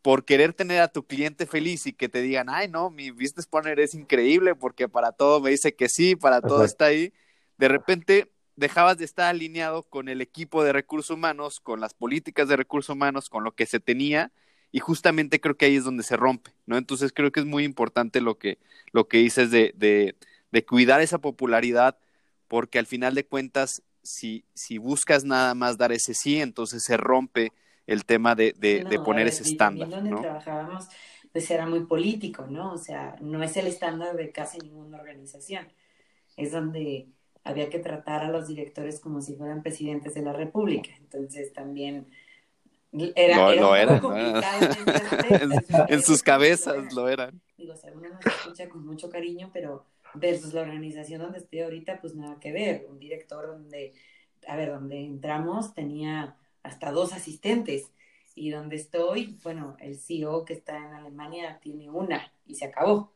por querer tener a tu cliente feliz y que te digan, ay, no, mi business partner es increíble porque para todo me dice que sí, para todo está ahí, de repente dejabas de estar alineado con el equipo de recursos humanos, con las políticas de recursos humanos, con lo que se tenía, y justamente creo que ahí es donde se rompe, ¿no? Entonces creo que es muy importante lo que, lo que dices de, de, de cuidar esa popularidad, porque al final de cuentas, si, si buscas nada más dar ese sí, entonces se rompe el tema de, de, de poner ese estándar. donde trabajábamos, pues era muy político, ¿no? O sea, no es el estándar de casi ninguna organización. Es donde había que tratar a los directores como si fueran presidentes de la República. Entonces también era, lo, eran, (laughs) en, sus cabezas lo eran. Digo, si alguna nos escucha con mucho cariño, pero versus la organización donde estoy ahorita, pues nada que ver. Un director donde, a ver, donde entramos tenía hasta dos asistentes y donde estoy, bueno, el CEO que está en Alemania tiene una y se acabó.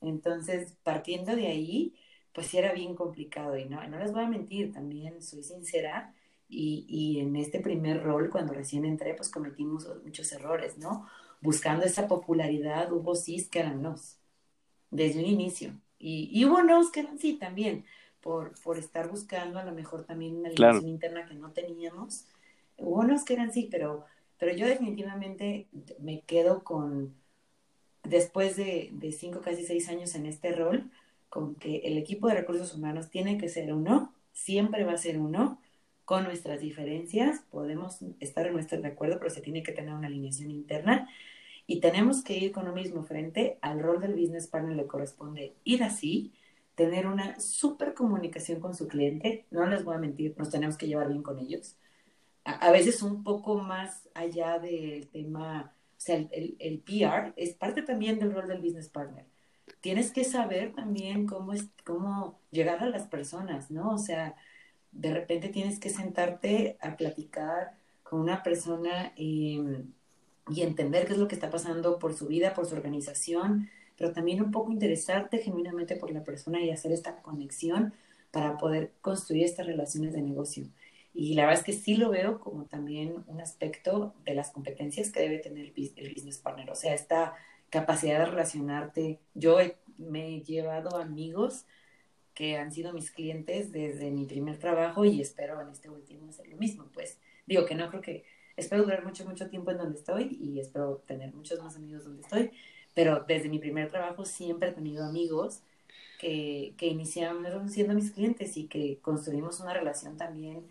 Entonces, partiendo de ahí, pues sí era bien complicado y no, no les voy a mentir, también soy sincera y, y en este primer rol, cuando recién entré, pues cometimos muchos errores, ¿no? Buscando esa popularidad, hubo sí que eran nos, desde un inicio. Y, y hubo nos que eran sí también, por, por estar buscando a lo mejor también una alineación interna que no teníamos. Hubo nos que eran sí, pero, pero yo definitivamente me quedo con, después de, de cinco, casi seis años en este rol, con que el equipo de recursos humanos tiene que ser uno, siempre va a ser uno, con nuestras diferencias, podemos estar en nuestro de acuerdo, pero se tiene que tener una alineación interna. Y tenemos que ir con lo mismo frente al rol del business partner le corresponde ir así, tener una súper comunicación con su cliente, no les voy a mentir, nos tenemos que llevar bien con ellos. A, veces un poco más allá del tema, o sea, el, el PR es parte también del rol del business partner tienes que saber también cómo, es, cómo llegar a las personas, ¿no? O sea, de repente tienes que sentarte a platicar con una persona em, y entender qué es lo que está pasando por su vida, por su organización, pero también un poco interesarte genuinamente por la persona y hacer esta conexión para poder construir estas relaciones de negocio. Y la verdad es que sí lo veo como también un aspecto de las competencias que debe tener el business partner. O sea, esta capacidad de relacionarte. Yo me he llevado amigos que han sido mis clientes desde mi primer trabajo y espero en este último hacer lo mismo. Pues digo que no creo que, espero durar mucho, mucho tiempo en donde estoy y espero tener muchos más amigos donde estoy, pero desde mi primer trabajo siempre he tenido amigos que, que iniciaron siendo mis clientes y que construimos una relación también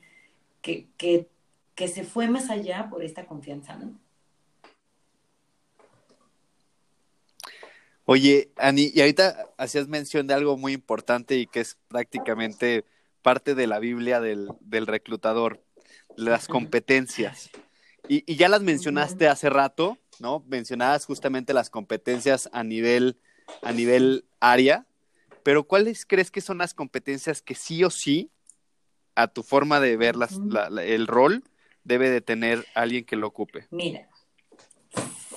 que, que, que se fue más allá por esta confianza, ¿no? Oye, Ani, y ahorita hacías mención de algo muy importante y que es prácticamente parte de la Biblia del, del reclutador, las competencias. Y, y, ya las mencionaste hace rato, ¿no? Mencionabas justamente las competencias a nivel, a nivel área, pero ¿cuáles crees que son las competencias que sí o sí, a tu forma de ver las, el rol, debe de tener alguien que lo ocupe? Mira,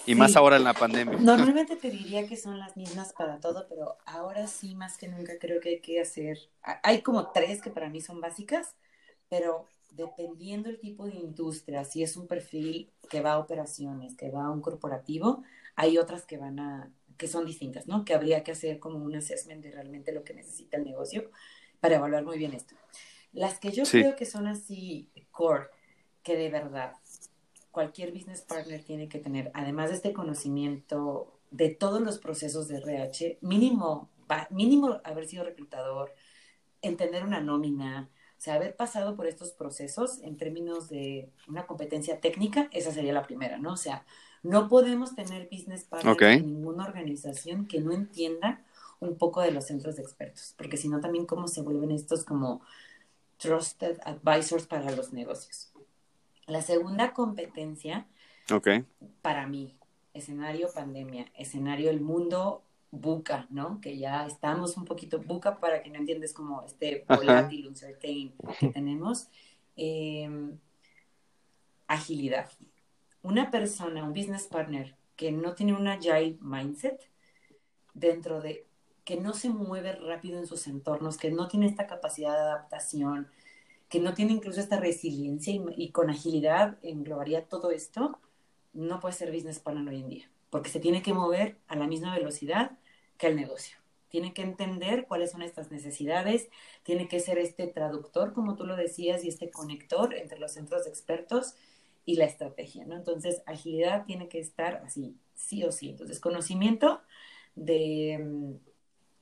y más ahora en la pandemia. Normalmente te diría que son las mismas para todo, pero ahora sí, más que nunca, creo que hay que hacer. Hay como tres que para mí son básicas, pero dependiendo el tipo de industria, si es un perfil que va a operaciones, que va a un corporativo, hay otras que van a que son distintas, ¿no? Que habría que hacer como un assessment de realmente lo que necesita el negocio para evaluar muy bien esto. Las que yo creo que son así core, que de verdad cualquier business partner tiene que tener, además de este conocimiento de todos los procesos de RH, mínimo, mínimo haber sido reclutador, entender una nómina, o sea, haber pasado por estos procesos en términos de una competencia técnica, esa sería la primera, ¿no? O sea, no podemos tener business partners en ninguna organización que no entienda un poco de los centros de expertos, porque si no también cómo se vuelven estos como trusted advisors para los negocios. La segunda competencia, para mí, escenario pandemia, escenario el mundo buca, ¿no? Que ya estamos un poquito buca para que no entiendes como este volátil, uncertain que tenemos. Em, agilidad. Una persona, un business partner que no tiene un agile mindset dentro de que no se mueve rápido en sus entornos, que no tiene esta capacidad de adaptación, que no tiene incluso esta resiliencia y, con agilidad englobaría todo esto, no puede ser business partner hoy en día porque se tiene que mover a la misma velocidad que el negocio. Tiene que entender cuáles son estas necesidades, tiene que ser este traductor, como tú lo decías, y este conector entre los centros de expertos y la estrategia, ¿no? Entonces, agilidad tiene que estar así, sí o sí. Entonces, conocimiento de,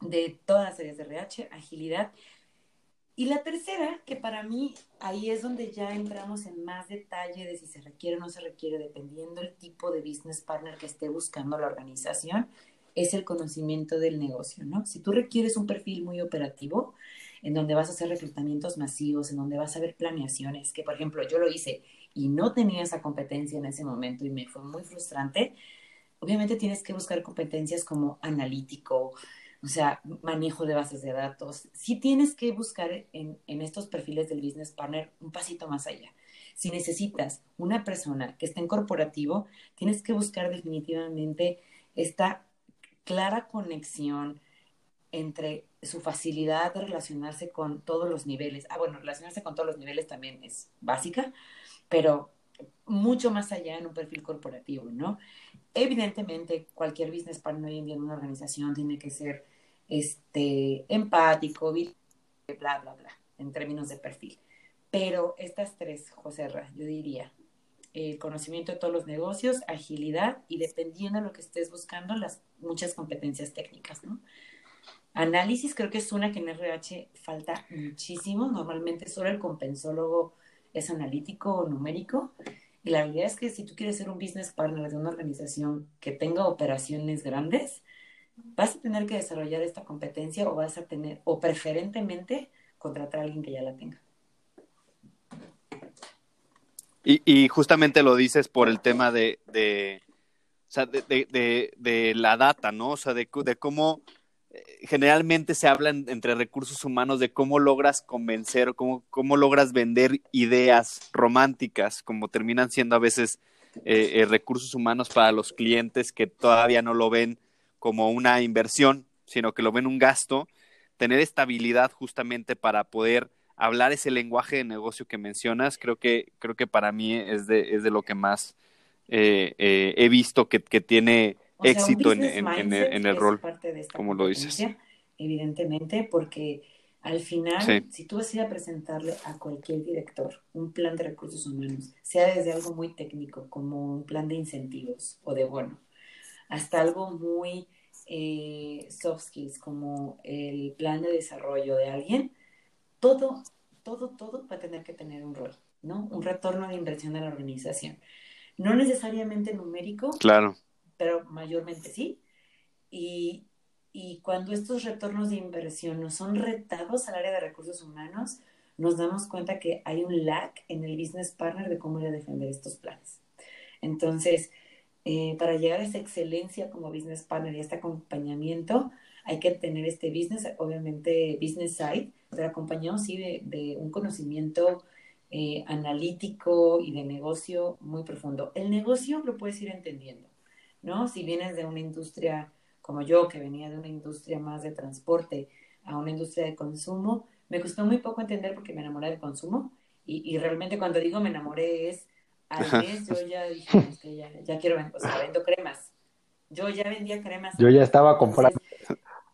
de todas las áreas de RH, agilidad. Y la tercera, que para mí ahí es donde ya entramos en más detalle de si se requiere o no se requiere, dependiendo el tipo de business partner que esté buscando la organización, es el conocimiento del negocio, ¿no? Si tú requieres un perfil muy operativo, en donde vas a hacer reclutamientos masivos, en donde vas a ver planeaciones, que por ejemplo yo lo hice y no tenía esa competencia en ese momento y me fue muy frustrante, obviamente tienes que buscar competencias como analítico, o sea, manejo de bases de datos. Sí tienes que buscar en, en estos perfiles del business partner un pasito más allá. Si necesitas una persona que esté en corporativo, tienes que buscar definitivamente esta clara conexión entre su facilidad de relacionarse con todos los niveles. Ah, bueno, relacionarse con todos los niveles también es básica, pero mucho más allá en un perfil corporativo, ¿no? Evidentemente, cualquier business partner hoy en día en una organización tiene que ser este, empático, bla, bla, bla, en términos de perfil. Pero estas tres, José Ra, yo diría, el conocimiento de todos los negocios, agilidad y dependiendo de lo que estés buscando, las muchas competencias técnicas, ¿no? Análisis creo que es una que en RH falta muchísimo. Normalmente solo el compensólogo es analítico o numérico. Y la realidad es que si tú quieres ser un business partner de una organización que tenga operaciones grandes, vas a tener que desarrollar esta competencia o vas a tener, o preferentemente, contratar a alguien que ya la tenga. Y, justamente lo dices por el tema de, de, de, la data, ¿no? O sea, de, cómo eh, generalmente se habla entre recursos humanos de cómo logras convencer o cómo, cómo logras vender ideas románticas, como terminan siendo a veces eh, eh, recursos humanos para los clientes que todavía no lo ven como una inversión, sino que lo ven un gasto, tener estabilidad justamente para poder hablar ese lenguaje de negocio que mencionas, creo que, creo que para mí es de, es de lo que más eh, eh, he visto que, que tiene éxito en, en, en, el rol, como lo dices. Evidentemente, porque al final, si tú vas a ir a presentarle a cualquier director un plan de recursos humanos, sea desde algo muy técnico, como un plan de incentivos o de bono, hasta algo muy eh, soft skills como el plan de desarrollo de alguien, todo, todo, todo va a tener que tener un rol, ¿no? Un retorno de inversión a la organización. No necesariamente numérico, claro. pero mayormente sí. Y, y cuando estos retornos de inversión no son retados al área de recursos humanos, nos damos cuenta que hay un lag en el business partner de cómo ir a defender estos planes. Entonces, eh, para llegar a esa excelencia como business partner y este acompañamiento, hay que tener este business, obviamente business side, pero acompañado sí de, un conocimiento eh, analítico y de negocio muy profundo. El negocio lo puedes ir entendiendo, ¿no? Si vienes de una industria como yo, que venía de una industria más de transporte a una industria de consumo, me costó muy poco entender porque me enamoré del consumo y, y realmente cuando digo me enamoré es al mes yo ya dije, que ya, ya, quiero, o sea, vendo cremas. Yo ya vendía cremas. Yo ya estaba comprando.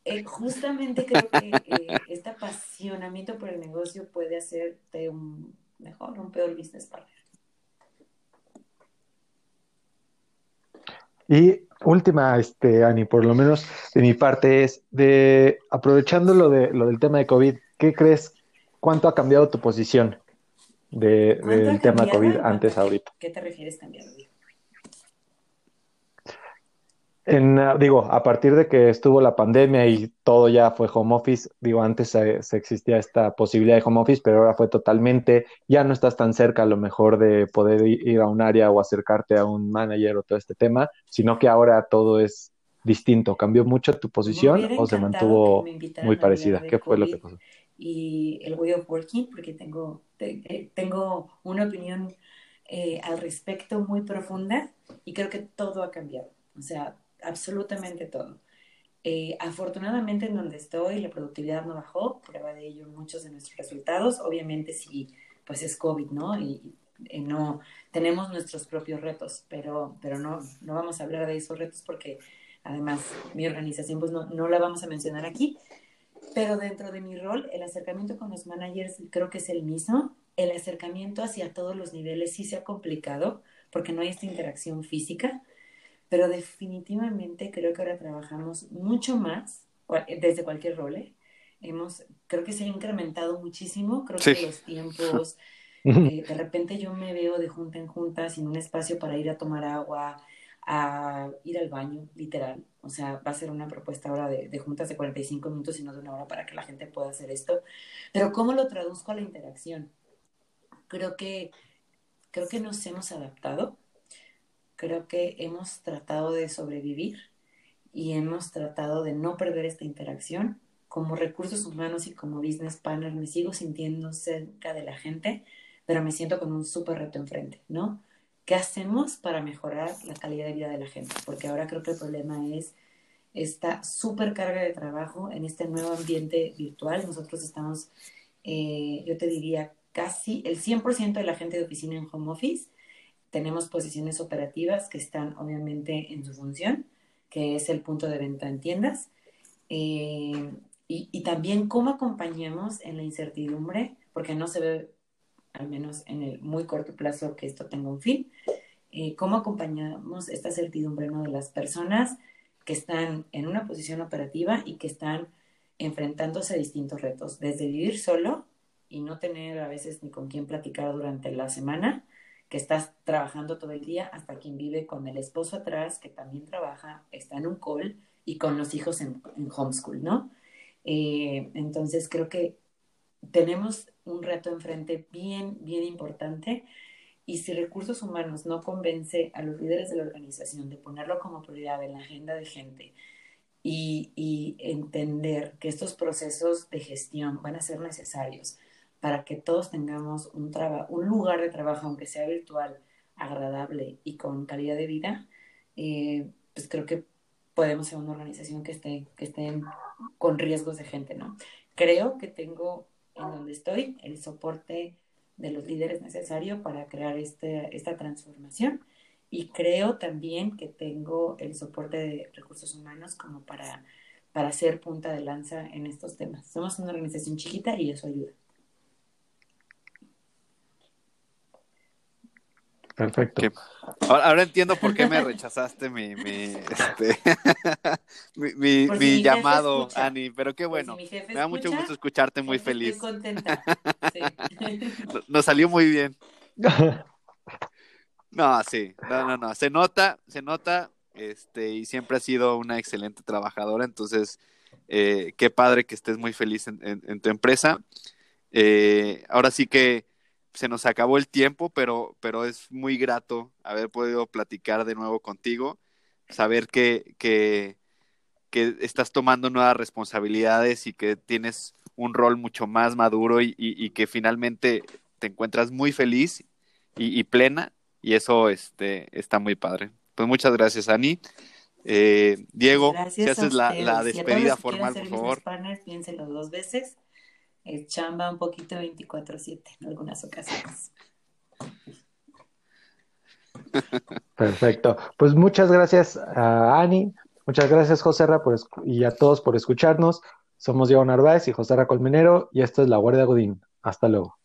Eh, justamente creo que eh, este apasionamiento por el negocio puede hacerte un mejor, un peor business partner. Y última, este, Ani, por lo menos de mi parte, es de aprovechando lo de lo del tema de COVID, ¿qué crees? ¿Cuánto ha cambiado tu posición de, del tema COVID antes ahorita? ¿Qué te refieres cambiado? En, ah, digo, a partir de que estuvo la pandemia y todo ya fue home office, digo, antes se, existía esta posibilidad de home office, pero ahora fue totalmente, ya no estás tan cerca a lo mejor de poder ir a un área o acercarte a un manager o todo este tema, sino que ahora todo es distinto. ¿Cambió mucho tu posición o se mantuvo muy parecida? ¿Qué fue lo que pasó? Y el way of working, porque tengo, eh, tengo una opinión eh, al respecto muy profunda y creo que todo ha cambiado. O sea, absolutamente todo. Eh, afortunadamente en donde estoy la productividad no bajó, prueba de ello muchos de nuestros resultados, obviamente sí, pues es COVID, ¿no? Y, no tenemos nuestros propios retos, pero, pero no, no vamos a hablar de esos retos porque además mi organización pues no, no la vamos a mencionar aquí, pero dentro de mi rol el acercamiento con los managers creo que es el mismo, el acercamiento hacia todos los niveles sí se ha complicado porque no hay esta interacción física, pero definitivamente creo que ahora trabajamos mucho más desde cualquier rol. ¿eh? Hemos, creo que se ha incrementado muchísimo, creo que los tiempos, (laughs) eh, de repente yo me veo de junta en junta sin un espacio para ir a tomar agua, a ir al baño, literal. O sea, va a ser una propuesta ahora de, de, juntas de 45 minutos y no de una hora para que la gente pueda hacer esto. Pero ¿cómo lo traduzco a la interacción? Creo que, creo que nos hemos adaptado creo que hemos tratado de sobrevivir y hemos tratado de no perder esta interacción. Como recursos humanos y como business partner me sigo sintiendo cerca de la gente, pero me siento con un súper reto enfrente, ¿no? ¿Qué hacemos para mejorar la calidad de vida de la gente? Porque ahora creo que el problema es esta súper carga de trabajo en este nuevo ambiente virtual. Nosotros estamos, eh, yo te diría, casi el 100% de la gente de oficina en home office tenemos posiciones operativas que están obviamente en su función, que es el punto de venta en tiendas. Eh, y, también cómo acompañamos en la incertidumbre, porque no se ve, al menos en el muy corto plazo, que esto tenga un fin. Eh, cómo acompañamos esta certidumbre ¿no? de las personas que están en una posición operativa y que están enfrentándose a distintos retos, desde vivir solo y no tener a veces ni con quién platicar durante la semana, que estás trabajando todo el día, hasta quien vive con el esposo atrás, que también trabaja, está en un call y con los hijos en, homeschool, ¿no? Eh, entonces creo que tenemos un reto enfrente bien, bien importante y si recursos humanos no convence a los líderes de la organización de ponerlo como prioridad en la agenda de gente y, y entender que estos procesos de gestión van a ser necesarios para que todos tengamos un, un lugar de trabajo, aunque sea virtual, agradable y con calidad de vida, eh, pues creo que podemos ser una organización que esté, que esté con riesgos de gente, ¿no? Creo que tengo en donde estoy el soporte de los líderes necesario para crear este, esta transformación y creo también que tengo el soporte de recursos humanos como para, para ser punta de lanza en estos temas. Somos una organización chiquita y eso ayuda. Perfecto. ahora, entiendo por qué me rechazaste mi, mi, este, (laughs) mi, llamado, Ani, pero qué bueno. me da mucho gusto escucharte muy feliz. Estoy contenta. (laughs) Nos salió muy bien. (laughs) No, sí, no, no, no. Se nota, se nota, este, y siempre has sido una excelente trabajadora, entonces, eh, qué padre que estés muy feliz en, tu empresa. Eh, ahora sí que se nos acabó el tiempo, pero, pero es muy grato haber podido platicar de nuevo contigo, saber que, que, que estás tomando nuevas responsabilidades y que tienes un rol mucho más maduro y, y, que finalmente te encuentras muy feliz y, plena y eso este, está muy padre. Pues muchas gracias, Ani. Eh, Diego, si haces la, la, despedida formal, por favor. piénselo dos veces es chamba un poquito 24/7 en algunas ocasiones. Perfecto. Pues muchas gracias a Ani, muchas gracias José y a todos por escucharnos. Somos Diego Narváez y José Colmenero y esto es La Guardia Godín. Hasta luego.